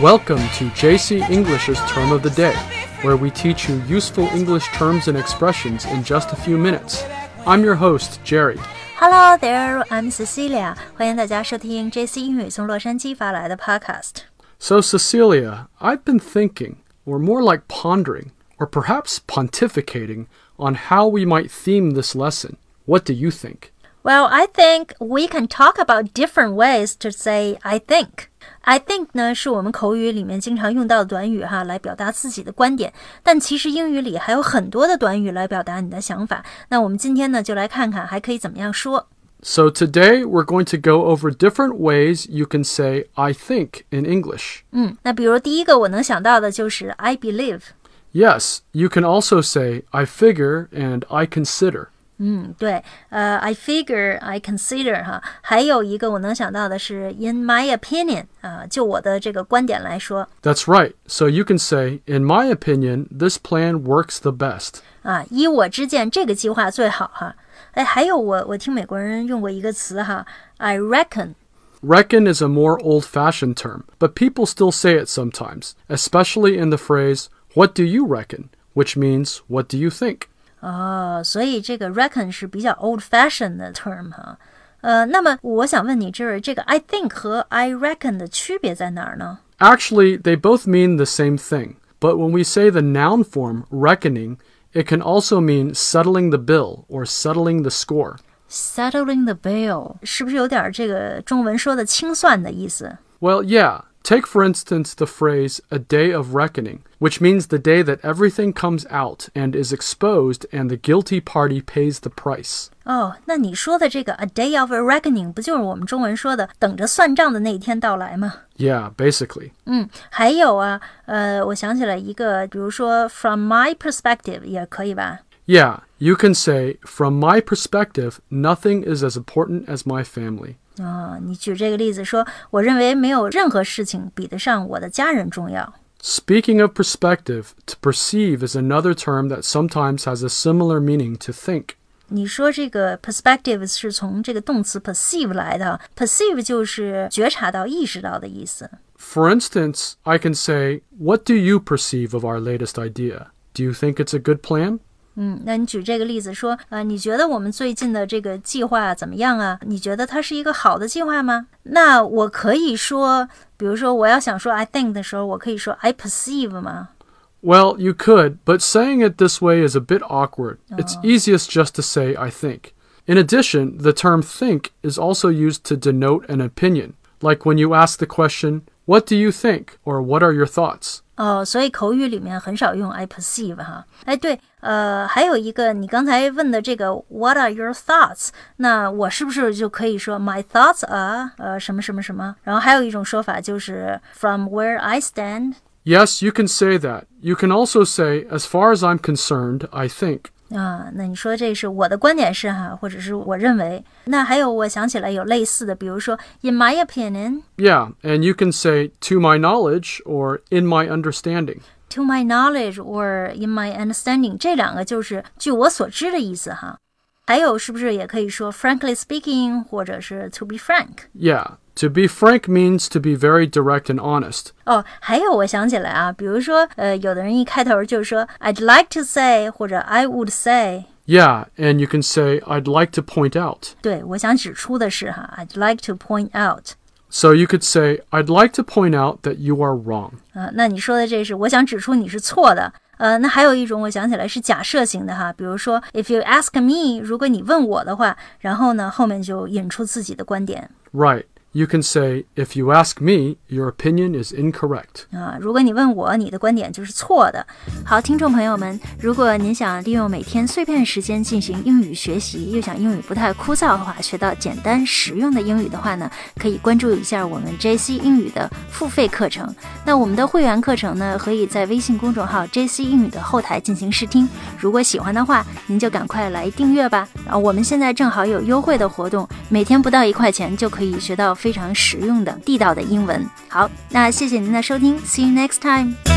Welcome to JC English's Term of the Day, where we teach you useful English terms and expressions in just a few minutes. I'm your host, Jerry. Hello there, I'm Cecilia. 欢迎大家收听 JC 英语从洛杉矶发来的 Podcast。 So, Cecilia, I've been thinking, or more like pondering, or perhaps pontificating, on how we might theme this lesson. What do you think? Well, I think we can talk about different ways to say I think. I think 呢是我们口语里面经常用到的短语哈，来表达自己的观点。但其实英语里还有很多的短语来表达你的想法。那我们今天呢就来看看还可以怎么样说。 So, today we're going to go over different ways you can say I think in English. 嗯，那比如第一个我能想到的就是 I believe。 Yes, you can also say I figure and I consider. 嗯，对，呃，I figure, I consider 哈，还有一个我能想到的是 in my opinion 啊、就我的这个观点来说 That's right. So you can say, in my opinion, this plan works the best. 啊，依我之见，这个计划最好哈。哎，还有我我听美国人用过一个词哈，I reckon。 Reckon is a more old fashioned term, but people still say it sometimes, especially in the phrase, What do you reckon? which means, What do you think? 哦，所以这个 reckon 是比较 old fashioned 的 term 哈。呃，那么我想问你，就是这个 I think 和 I reckon 的区别在哪儿呢？ Actually, they both mean the same thing, but when we say the noun form, reckoning, it can also mean settling the bill or settling the score. Settling the bill 是不是有点这个中文说的清算的意思？ Well, yeah. Take, for instance, the phrase a day of reckoning, which means the day that everything comes out and is exposed and the guilty party pays the price. 哦，那你说的这个 a day of a reckoning 不就是我们中文说的等着算账的那一天到来吗？ Yeah, basically. 嗯，还有啊，呃，我想起来一个，比如说 from my perspective 也可以吧？ Yeah, you can say, from my perspective, nothing is as important as my family. 啊、你举这个例子说，我认为没有任何事情比得上我的家人重要。 Speaking of perspective, to perceive is another term that sometimes has a similar meaning to think. 你说这个 perspective 是从这个动词 perceive 来的，perceive 就是觉察到、意识到的意思。 For instance, I can say, What do you perceive of our latest idea? Do you think it's a good plan? 嗯，那你举这个例子说，呃，你觉得我们最近的这个计划怎么样啊？你觉得它是一个好的计划吗？那我可以说，比如说我要想说 I think 的时候，我可以说 I perceive 吗？ Well, you could, but saying it this way is a bit awkward. It's easiest just to say, I think. In addition, the term think is also used to denote an opinion, like when you ask the question, What do you think? or What are your thoughts? 哦，所以口语里面很少用 I perceive 哈。哎，对，呃，还有一个你刚才问的这个 What are your thoughts？那我是不是就可以说 My thoughts are 呃什么什么什么？然后还有一种说法就是 From where I stand。 Yes, you can say that. You can also say, As far as I'm concerned, I think. 啊，那你说这是我的观点是哈，或者是我认为。那还有我想起来有类似的，比如说 In my opinion, Yeah, and you can say, To my knowledge, or In my understanding. to my knowledge or in my understanding，这两个就是据我所知的意思哈。还有是不是也可以说 frankly speaking，或者是 to be frank？Yeah, to be frank means to be very direct and honest. 哦，还有我想起来啊，比如说呃，有的人一开头就说 I'd like to say 或者 I would say， Yeah, and you can say, I'd like to point out. 对我想指出的是哈，I'd like to point out。 So you could say, I'd like to point out that you are wrong. 啊、那你说的这是我想指出你是错的。呃，那还有一种我想起来是假设型的哈，比如说 If you ask me，如果你问我的话，然后呢后面就引出自己的观点 Right. You can say, if you ask me, your opinion is incorrect. 啊。如果你问我，你的观点就是错的。好，听众朋友们，如果您想利用每天碎片时间进行英语学习，又想英语不太枯燥的话，学到简单实用的英语的话呢，可以关注一下我们 JC 英语的付费课程。那我们的会员课程呢，可以在微信公众号 JC 英语的后台进行试听。如果喜欢的话，您就赶快来订阅吧。啊我们现在正好有优惠的活动，每天不到一块钱就可以学到非常实用的地道的英文。好，那谢谢您的收听，See you next time。